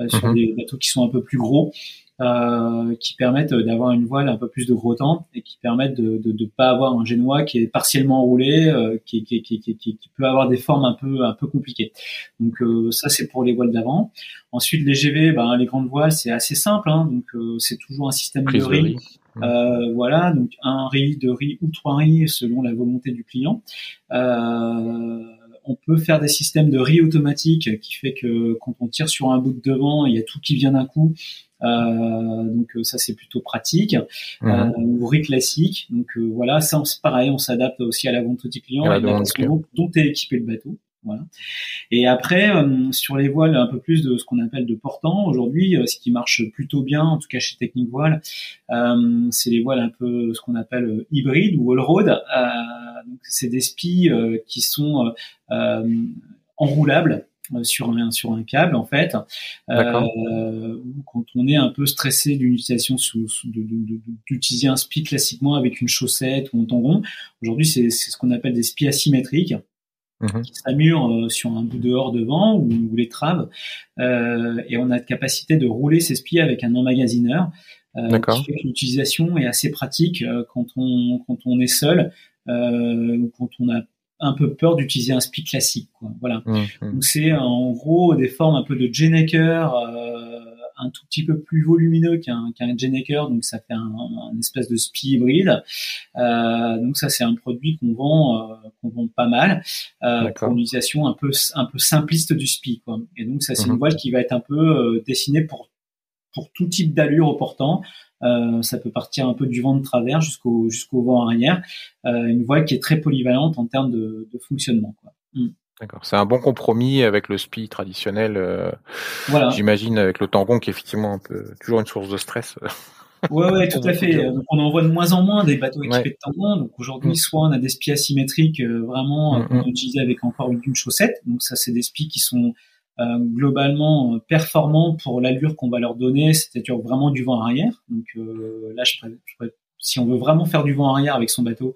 A: euh, sur uh-huh. des bateaux qui sont un peu plus gros. Euh, qui permettent d'avoir une voile un peu plus de gros temps et qui permettent de ne pas avoir un génois qui est partiellement roulé, euh, qui, qui, qui, qui, peut avoir des formes un peu un peu compliquées. Donc euh, ça c'est pour les voiles d'avant. Ensuite les GV, ben, les grandes voiles c'est assez simple, hein, donc c'est toujours un système de riz. Euh, voilà, donc un riz, deux riz ou trois riz selon la volonté du client. Euh, on peut faire des systèmes de riz automatique qui fait que quand on tire sur un bout de devant, il y a tout qui vient d'un coup euh, donc ça c'est plutôt pratique. Mhm. Euh, ou riz classique. Donc voilà, ça pareil, on s'adapte aussi à la vente du client et la façon dont, est équipé le bateau. Voilà. Et après, sur les voiles, un peu plus de ce qu'on appelle de portant. Aujourd'hui, ce qui marche plutôt bien, en tout cas chez Technique Voile, c'est les voiles un peu ce qu'on appelle hybrides ou all-road. c'est des spies qui sont enroulables euh, sur un sur un câble en fait euh, quand on est un peu stressé d'une utilisation sous, d'utiliser un spi classiquement avec une chaussette ou un tangon aujourd'hui c'est ce qu'on appelle des spies asymétriques mhm. qui s'amurent euh, sur un bout dehors devant ou, les traves euh, et on a de capacité de rouler ces spies avec un emmagasineur euh, l'utilisation est assez pratique euh, quand on quand on est seul ou quand on a un peu peur d'utiliser un speed classique. Quoi. Voilà. Mmh, mmh. Donc c'est en gros des formes un peu de Genecker, euh, un tout petit peu plus volumineux qu'un qu'un Genecker, donc ça fait un, espèce de spi hybride. Euh, donc ça c'est un produit qu'on vend euh, qu'on vend pas mal euh, pour une utilisation un peu un peu simpliste du spi. Quoi. Et donc ça c'est une mmh. voile qui va être un peu euh, dessinée pour pour tout type d'allure au portant, euh, ça peut partir un peu du vent de travers jusqu'au jusqu'au vent arrière. Euh, une voile qui est très polyvalente en termes de, de fonctionnement. Quoi.
B: Mm. D'accord. C'est un bon compromis avec le SPI traditionnel. Euh, voilà. J'imagine avec le tangon qui est effectivement un peu toujours une source de stress.
A: Ouais, ouais, tout à fait. Donc, on en voit de moins en moins des bateaux équipés de tampons. Donc aujourd'hui, mm. soit on a des spies asymétriques vraiment mm, qu'on mm. utilise avec encore une, chaussette. Donc ça, c'est des spies qui sont euh, globalement performants pour l'allure qu'on va leur donner, c'est-à-dire vraiment du vent arrière. Donc là, je, je, si on veut vraiment faire du vent arrière avec son bateau,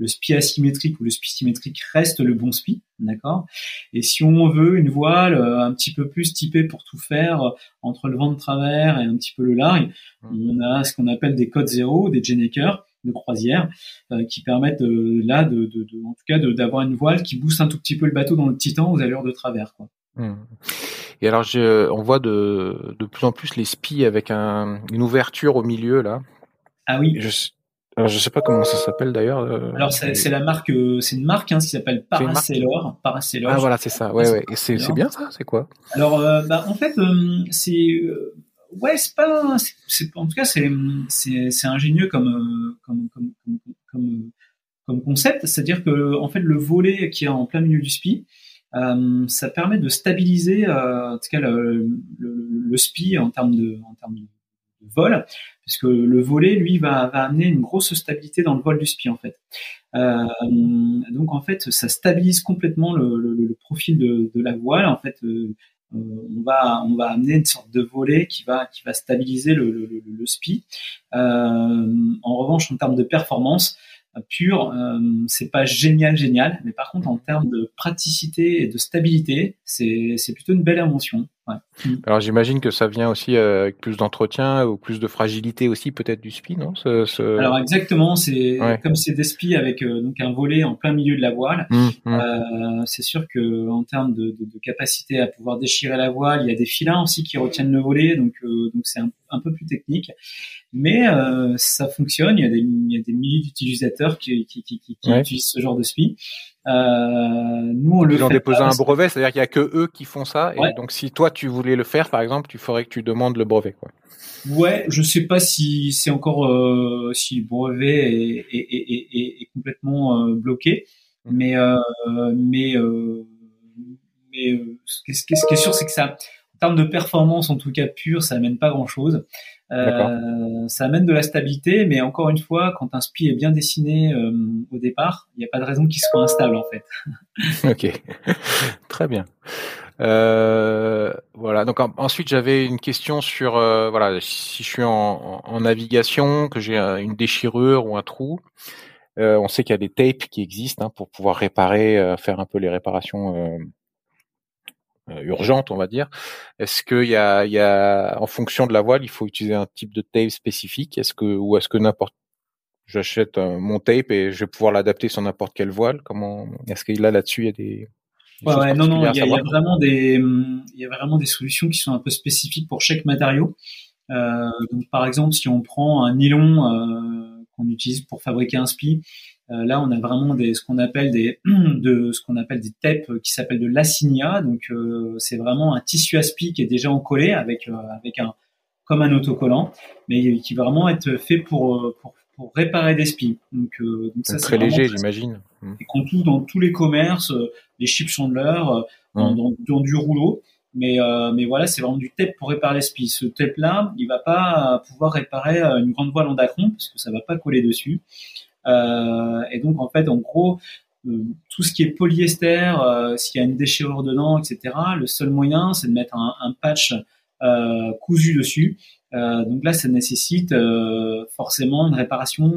A: le spi asymétrique ou le spi symétrique reste le bon spi, d'accord? Et si on veut une voile euh, un petit peu plus typée pour tout faire euh, entre le vent de travers et un petit peu le largue, mmh. on a ce qu'on appelle des codes zéro, des Genneker de croisière, euh, qui permettent là, de, en tout cas, d'avoir une voile qui booste un tout petit peu le bateau dans le titan aux allures de travers, quoi.
B: Mmh. Et alors, on voit de, de plus en plus les spies avec une ouverture au milieu là.
A: Ah oui.
B: Alors, je sais pas comment ça s'appelle d'ailleurs.
A: Euh, Alors c'est la marque, euh, c'est une marque hein, qui s'appelle Paracelor.
B: Paracelor. Ah voilà, c'est ça. Ouais, ouais. Et c'est bien ça? C'est quoi?
A: Alors, euh, bah, en fait, c'est ouais, c'est pas, c'est en tout cas c'est c'est ingénieux comme comme comme comme, comme concept, c'est-à-dire que en fait le volet qui est en plein milieu du spi, ça permet de stabiliser en tout cas le, le, le, spi en termes de en termes de vol, puisque le volet, lui, va, amener une grosse stabilité dans le vol du spi, en fait. Euh, donc, en fait, ça stabilise complètement le, profil de, la voile. En fait, euh, on va on va amener une sorte de volet qui va qui va stabiliser le, le, spi. Euh, en revanche, en termes de performance, pure, euh, c'est pas génial, génial, mais par contre en termes de praticité et de stabilité, c'est plutôt une belle invention.
B: Mm. Alors j'imagine que ça vient aussi euh, avec plus d'entretien ou plus de fragilité aussi peut-être du spi, non
A: Alors exactement, c'est comme c'est des spi avec euh, donc un volet en plein milieu de la voile. Mm, mm. Euh, c'est sûr que en termes de, de, de, capacité à pouvoir déchirer la voile, il y a des filins aussi qui retiennent le volet, donc donc c'est un, un, peu plus technique mais euh, ça fonctionne. Il y a des, il y a des milliers d'utilisateurs qui, qui, qui, qui utilisent ce genre de SPI. Euh,
B: nous, on le Ils ont déposé un brevet, c'est-à-dire qu'il y a que eux qui font ça. Et donc, si toi tu voulais le faire, par exemple, tu ferais que tu demandes le brevet, quoi.
A: Ouais, je sais pas si c'est encore euh, si le brevet est, est, est, est complètement euh, bloqué, mmh. mais euh, mais euh, mais ce qui, ce qui est sûr, c'est que ça, en termes de performance, en tout cas pure, ça amène pas grand-chose. Euh, ça amène de la stabilité, mais encore une fois, quand un spi est bien dessiné euh, au départ, il n'y a pas de raison qu'il soit instable en fait.
B: ok, très bien. Euh, voilà. Donc ensuite, j'avais une question sur euh, voilà si je suis en, en navigation, que j'ai une déchirure ou un trou. on sait qu'il y a des tapes qui existent hein, pour pouvoir réparer, faire un peu les réparations euh, urgente, on va dire. Est-ce qu'il y a, il y a, en fonction de la voile, il faut utiliser un type de tape spécifique? Est-ce que ou est-ce que n'importe j'achète mon tape et je vais pouvoir l'adapter sur n'importe quelle voile? Comment est-ce qu'il a là-dessus il y a des,
A: ouais, non non il y, a, vraiment des il y a vraiment des solutions qui sont un peu spécifiques pour chaque matériau. Euh, donc par exemple si on prend un nylon euh, qu'on utilise pour fabriquer un spi, euh, là, on a vraiment des, ce qu'on appelle des, de, ce qu'on appelle des TEP qui s'appellent de l'assignat. Donc, euh, c'est vraiment un tissu aspi qui est déjà encollé avec, euh, avec un, comme un autocollant, mais qui va vraiment être fait pour, pour, pour réparer des spis.
B: Donc, donc ça, c'est très léger, j'imagine.
A: Et qu'on trouve dans tous les commerces, les chip chandler, mmh. dans, dans, du rouleau. Mais, mais voilà, c'est vraiment du tape pour réparer les spis. Ce tape-là, il va pas pouvoir réparer une grande voile en dacron parce que ça va pas coller dessus. Euh, et donc en fait, en gros, euh, tout ce qui est polyester, euh, s'il y a une déchirure dedans, etc. Le seul moyen, c'est de mettre un, un patch cousu dessus. Donc là, ça nécessite forcément une réparation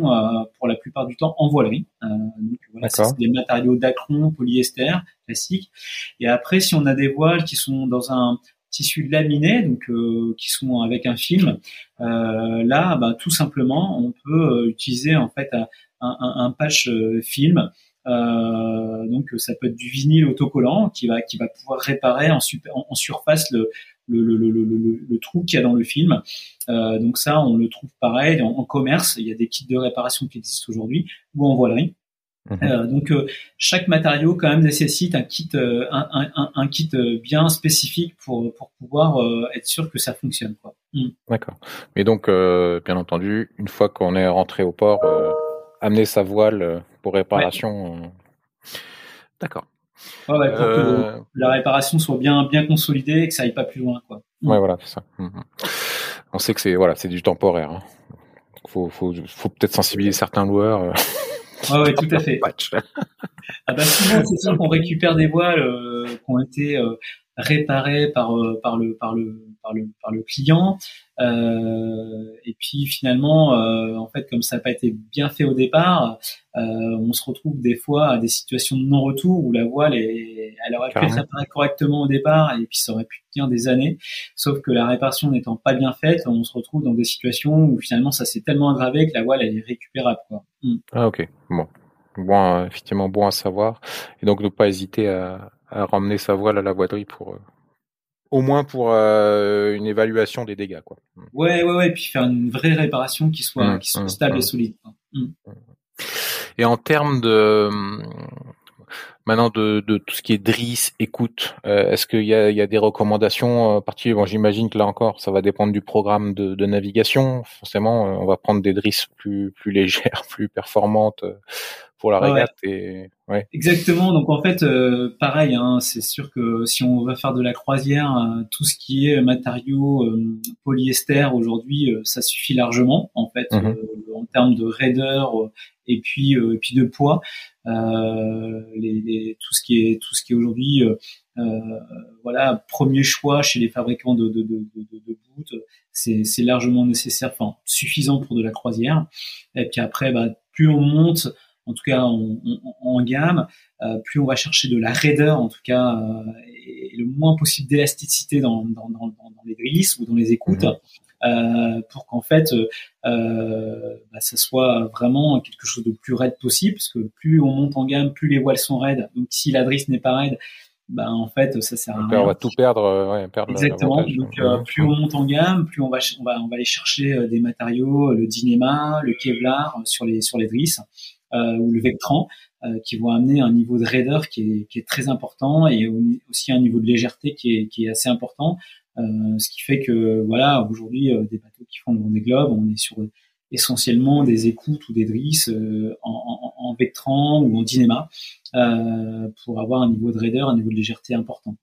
A: pour la plupart du temps en voilerie. donc voilà, c'est des matériaux d'acron, polyester classique. Et après, si on a des voiles qui sont dans un tissu laminé, donc qui sont avec un film, là, bah, tout simplement, on peut utiliser en fait un, patch euh, film. Euh, donc ça peut être du vinyle autocollant qui va qui va pouvoir réparer en, en, surface le le, le, le, le, trou qu'il y a dans le film. Euh, donc ça, on le trouve pareil en, commerce. Il y a des kits de réparation qui existent aujourd'hui ou en voilerie. Mhm. Euh, donc chaque matériau quand même nécessite un kit, un, un, un, kit bien spécifique pour pour pouvoir être sûr que ça fonctionne. Quoi.
B: Mm. D'accord. Mais donc bien entendu, une fois qu'on est rentré au port amener sa voile euh, pour réparation. Euh. D'accord.
A: Ouais, pour que euh. la réparation soit bien bien consolidée et que ça aille pas plus loin quoi.
B: Ouais voilà c'est ça. Mhm. On sait que c'est voilà c'est du temporaire. Hein. faut, faut, faut peut-être sensibiliser certains loueurs.
A: oui, tout à fait. ah bah souvent, c'est ça qu'on récupère des voiles qui ont été réparés par par le par le par le par le client. Euh, et puis finalement euh, en fait comme ça n'a pas été bien fait au départ euh, on se retrouve des fois à des situations de non-retour où la voile est elle aurait pu être réparée correctement au départ et puis ça aurait pu tenir des années. Sauf que la réparation n'étant pas bien faite on se retrouve dans des situations où finalement ça s'est tellement aggravé que la voile elle est récupérable quoi.
B: Mm. Ah ok. Bon. Bon effectivement bon à savoir. Et donc ne pas hésiter à, à ramener sa voile à la voilerie pour au moins pour euh, une évaluation des dégâts, quoi.
A: Mm. Ouais, ouais, ouais, et puis faire une vraie réparation qui soit, mmh, qui soit mmh, stable et mmh. solide.
B: Et en termes de maintenant de, de, tout ce qui est DRIS, écoute, euh, est-ce qu'il y a, il y a des recommandations euh, particulières? Bon, J'imagine que là encore, ça va dépendre du programme de, de navigation. Forcément, on va prendre des DRIS plus plus légères, plus performantes pour la régate. Et, ouais.
A: Exactement. Donc en fait, euh, pareil, hein, c'est sûr que si on va faire de la croisière, euh, tout ce qui est matériaux euh, polyester aujourd'hui, ça suffit largement en fait mhm. en termes de raideur et puis et puis de poids. Les, les, tout ce qui est tout ce qui est aujourd'hui voilà premier choix chez les fabricants de, de, de, de, de c'est largement nécessaire, enfin suffisant pour de la croisière. Et puis après, bah, plus on monte en tout cas en, gamme, euh, plus on va chercher de la raideur, en tout cas, euh, et, le moins possible d'élasticité dans, dans, les grilles ou dans les écoutes, mhm. Euh, pour qu'en fait, euh, bah, ça soit vraiment quelque chose de plus raide possible, parce que plus on monte en gamme, plus les voiles sont raides. Donc si la drisse n'est pas raide, bah en fait ça sert à rien.
B: On va tout perdre, ouais, perdre
A: Exactement. Donc plus on monte en gamme, plus on va on va on va aller chercher des matériaux, le Dynéma, le Kevlar sur les sur les drisses. Euh, ou le Vectran, euh, qui vont amener un niveau de raideur qui est, qui est, très important et aussi un niveau de légèreté qui est, qui est assez important. Euh, ce qui fait que voilà, aujourd'hui, des bateaux qui font le Vendée Globe, on est sur essentiellement des écoutes ou des drisses en, en, en, Vectran ou en Dynéma pour avoir un niveau de raideur, un niveau de légèreté important.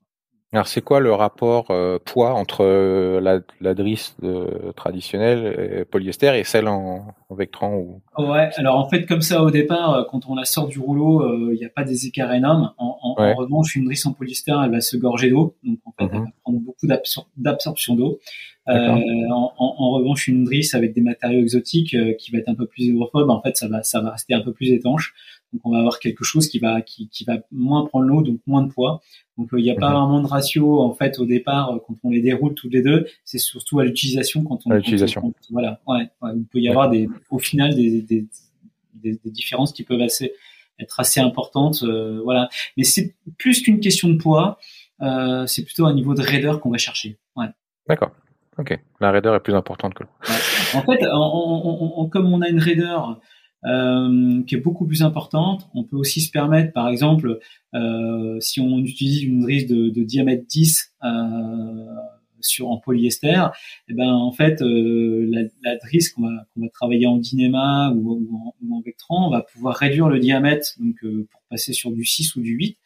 B: Alors c'est quoi le rapport euh, poids entre euh, la, la drisse euh, traditionnelle polyester et celle en, en Vectran ou...
A: Ouais, alors en fait comme ça au départ, quand on la sort du rouleau, il n'y a pas des écarts énormes. En, en, revanche, une drisse en polyester, elle va se gorger d'eau, donc en fait elle mhm. va prendre beaucoup d'absorption d'eau. En, en, revanche, une drisse avec des matériaux exotiques qui va être un peu plus hydrophobe, en fait ça va ça va rester un peu plus étanche. Donc on va avoir quelque chose qui va qui, qui va moins prendre l'eau, donc moins de poids. Donc euh, il n'y a pas mhm. vraiment de ratio en fait au départ euh, quand on les déroule tous les deux. C'est surtout à l'utilisation quand on.
B: À l'utilisation.
A: Voilà. Ouais, Il peut y avoir des au final des, des, des, des différences qui peuvent assez, être assez importantes. Euh, voilà. Mais c'est plus qu'une question de poids. Euh, c'est plutôt un niveau de raideur qu'on va chercher. Ouais.
B: D'accord. Ok. La raideur est plus importante que.
A: Ouais. En fait, en, comme on a une raideur euh, qui est beaucoup plus importante. On peut aussi se permettre, par exemple, euh, si on utilise une drisse de, de diamètre 10 euh, sur en polyester, et eh ben en fait euh, la, la, drisse qu'on va, qu'on va travailler en dynéma ou, en, ou, en, Vectran, on va pouvoir réduire le diamètre donc euh, pour passer sur du 6 ou du 8.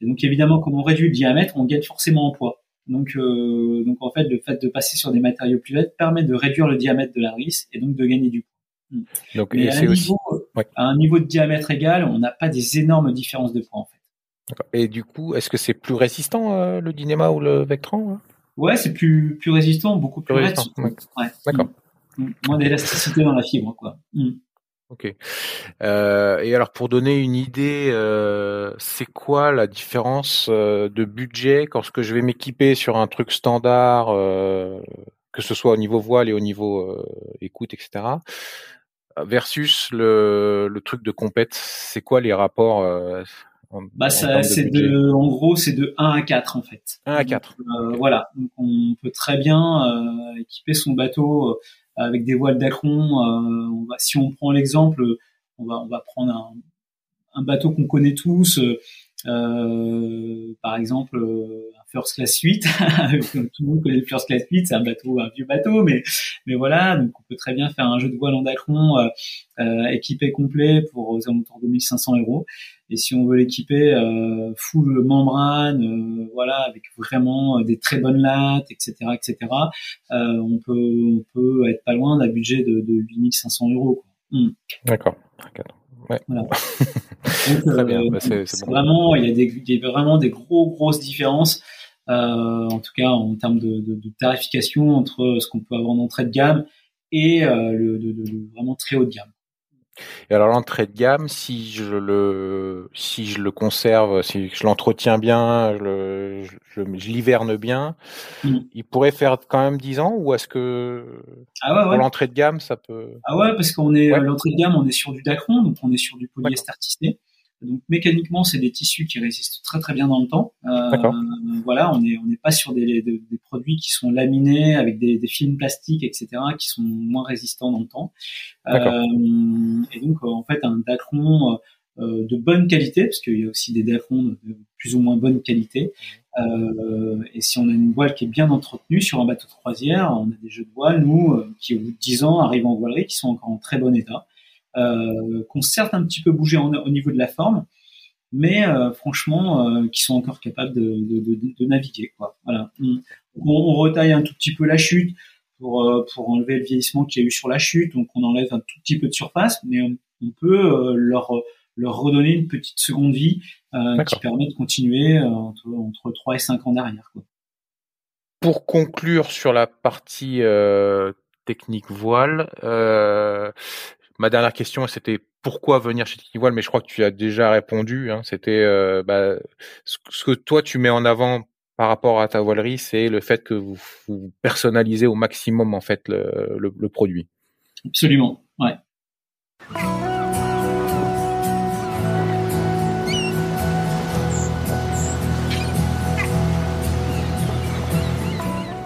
A: Et donc évidemment, comme on réduit le diamètre, on gagne forcément en poids. Donc, euh, donc en fait, le fait de passer sur des matériaux plus laids permet de réduire le diamètre de la drisse et donc de gagner du poids.
B: Mm. Donc, à, un
A: niveau, à un niveau de diamètre égal, on n'a pas des énormes différences de poids en fait.
B: Et du coup, est-ce que c'est plus résistant euh, le Dynéma ou le Vectran hein?
A: Ouais, c'est plus plus résistant, beaucoup plus, résistant. Ouais. D'accord. Mm. Mm. Moins d'élasticité dans la fibre, quoi.
B: Ok. Euh, et alors pour donner une idée, euh, c'est quoi la différence euh, de budget quand ce que je vais m'équiper sur un truc standard, euh, que ce soit au niveau voile et au niveau écoute, etc versus le, le truc de compète, c'est quoi les rapports euh,
A: en, bah ça, c'est de, en gros, c'est de 1 à 4 en fait.
B: 1 à 4.
A: Euh, Voilà, donc on peut très bien euh, équiper son bateau euh, avec des voiles d'acron. on va, si on prend l'exemple, on va, on va prendre un, un bateau qu'on connaît tous. Par exemple First Class Suite, comme tout le monde connaît le First Class Suite, c'est un bateau, un vieux bateau, mais mais voilà, donc on peut très bien faire un jeu de voile en dacron euh, euh, équipé complet pour aux alentours de 1500 euros. Et si on veut l'équiper euh, full membrane, euh, voilà, avec vraiment des très bonnes lattes, etc., etc., euh, on peut on peut être pas loin d'un budget de, de 8500 euros.
B: Hmm. D'accord. Ouais. Voilà.
A: Très bien. Bah, c'est, vraiment, il y, a des, il y a vraiment des gros grosses différences euh, en tout cas en termes de, de, de, tarification entre ce qu'on peut avoir en entrée de gamme et euh, le, le, vraiment très haut de gamme.
B: Et alors l'entrée de gamme, si je le si je le conserve, si je l'entretiens bien, je, le, je, l'hiverne bien, mm. il pourrait faire quand même 10 ans ou est-ce que ah ouais, pour l'entrée de gamme ça peut
A: Ah ouais parce qu'on est l'entrée de gamme, on est sur du dacron, donc on est sur du polyester tissé. Donc mécaniquement, c'est des tissus qui résistent très très bien dans le temps. Euh, voilà, on n'est on n'est pas sur des, des, produits qui sont laminés avec des, des, films plastiques, etc., qui sont moins résistants dans le temps. Euh, et donc en fait, un dacron euh, de bonne qualité, parce qu'il y a aussi des dacrons de plus ou moins bonne qualité. Euh, et si on a une voile qui est bien entretenue sur un bateau de croisière, on a des jeux de voile, nous, euh, qui au bout de 10 ans arrivent en voilerie, qui sont encore en très bon état euh, qu'on certes un petit peu bougé au niveau de la forme, mais euh, franchement, euh, qui sont encore capables de, de, de, de naviguer. Quoi. Voilà. On, on, retaille un tout petit peu la chute pour, euh, pour enlever le vieillissement qu'il y a eu sur la chute, donc on enlève un tout petit peu de surface, mais on, on peut leur leur redonner une petite seconde vie euh, qui permet de continuer entre, entre 3 et 5 ans derrière. Quoi.
B: Pour conclure sur la partie euh, technique voile, euh, Ma dernière question, c'était pourquoi venir chez Tiki Voile, mais je crois que tu as déjà répondu. Hein. C'était euh, bah, ce, que toi tu mets en avant par rapport à ta voilerie, c'est le fait que vous, personnalisez au maximum en fait le, le produit.
A: Absolument, ouais.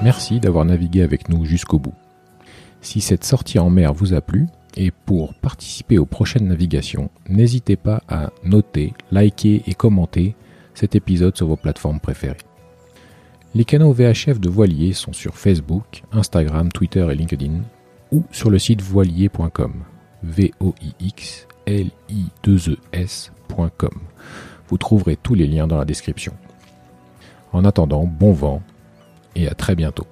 B: Merci d'avoir navigué avec nous jusqu'au bout. Si cette sortie en mer vous a plu, et pour participer aux prochaines navigations, n'hésitez pas à noter, liker et commenter cet épisode sur vos plateformes préférées. Les canaux VHF de Voilier sont sur Facebook, Instagram, Twitter et LinkedIn ou sur le site voilier.com. v o i x l i 2 e. Vous trouverez tous les liens dans la description. En attendant, bon vent et à très bientôt.